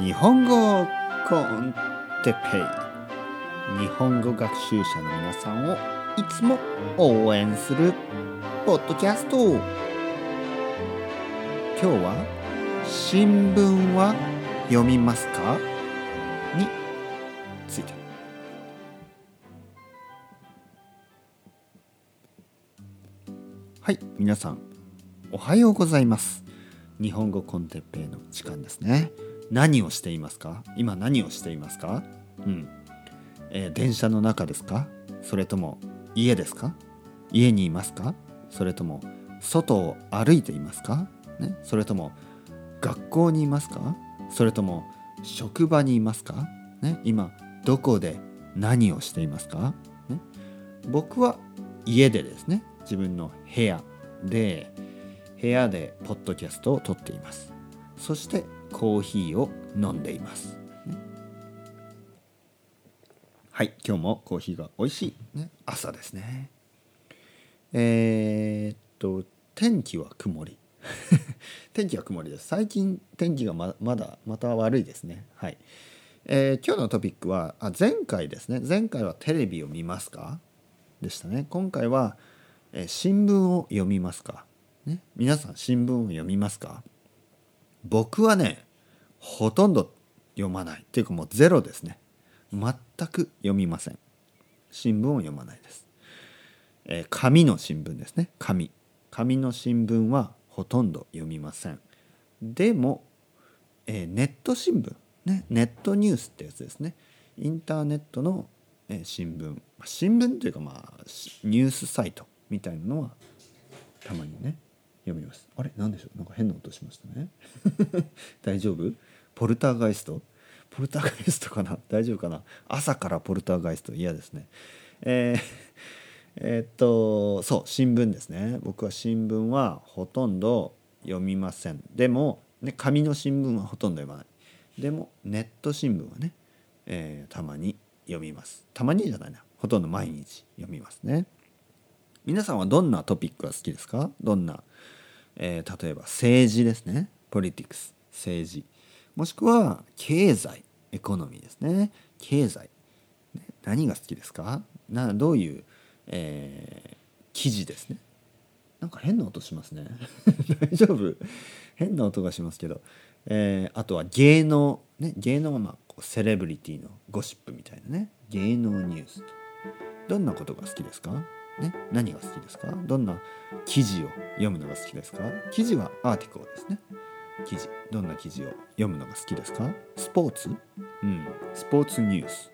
日本語コンテペイ。日本語学習者の皆さんをいつも応援するポッドキャスト。今日は新聞は読みますか？について。はい皆さんおはようございます。日本語コンテッペイの時間ですね。何をしていますか？今何をしていますか？うん、えー、電車の中ですか？それとも家ですか？家にいますか？それとも外を歩いていますか、ね、それとも学校にいますか？それとも職場にいますか、ね、今どこで何をしていますか、ね、僕は家でですね。自分の部屋で部屋でポッドキャストを撮っています。そしてコーヒーを飲んでいます、ね、はい今日もコーヒーが美味しい、ね、朝ですね。えー、っと天気は曇り。天気は曇りです。最近天気がままだまた悪いですね。はい、えー、今日のトピックはあ前回ですね。前回はテレビを見ますか？でしたね。今回は、えー、新聞を読みますか、ね、皆さん新聞を読みますか？僕はねほとんど読まない。っていうかもうゼロですね。全く読みません。新聞を読まないです、えー、紙の新聞ですね。紙。紙の新聞はほとんど読みません。でも、えー、ネット新聞ね。ネットニュースってやつですね。インターネットの、えー、新聞。新聞というかまあニュースサイトみたいなのはたまにね読みます。あれ？何でしょう？なんか変な音しましたね。大丈夫？ポルターガイスト？ポルターガイストかな？大丈夫かな？朝からポルターガイスト。嫌ですね。えー、えー、っとそう新聞ですね。僕は新聞はほとんど読みません。でも、ね、紙の新聞はほとんど読まない。でもネット新聞はね、えー、たまに読みます。たまにじゃないな。ほとんど毎日読みますね。皆さんはどんなトピックが好きですか？どんなえー、例えば政治ですね。ポリティクス政治。もしくは経済エコノミーですね。経済、何が好きですか？などういう、えー、記事ですね。なんか変な音しますね。大丈夫？変な音がしますけど、えー、あとは芸能ね。芸能はまあセレブリティのゴシップみたいなね。芸能ニュースどんなことが好きですか？ね、何が好きですか？どんな記事を読むのが好きですか？記事はアーティコーですね。記事。どんな記事を読むのが好きですか？スポーツ？うん。スポーツニュース。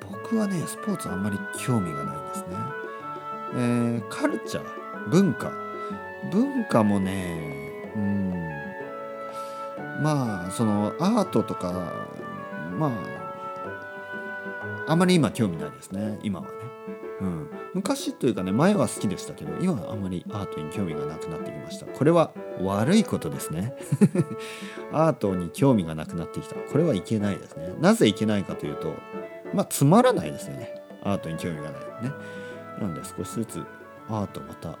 僕はね、スポーツあんまり興味がないんですね。えー、カルチャー、文化？文化もね、うん。まあ、そのアートとか、まあ、あまり今興味ないですね。今はね。うん、昔というかね前は好きでしたけど今はあまりアートに興味がなくなってきました。これは悪いことですね。アートに興味がなくなってきた。これはいけないですね。なぜいけないかというとまあつまらないですよね。アートに興味がない。ね。なので少しずつアートまた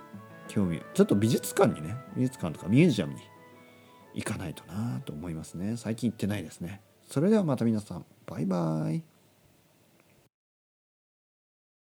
興味ちょっと美術館にね美術館とかミュージアムに行かないとなと思いますね。最近行ってないですね。それではまた皆さんバイバイ。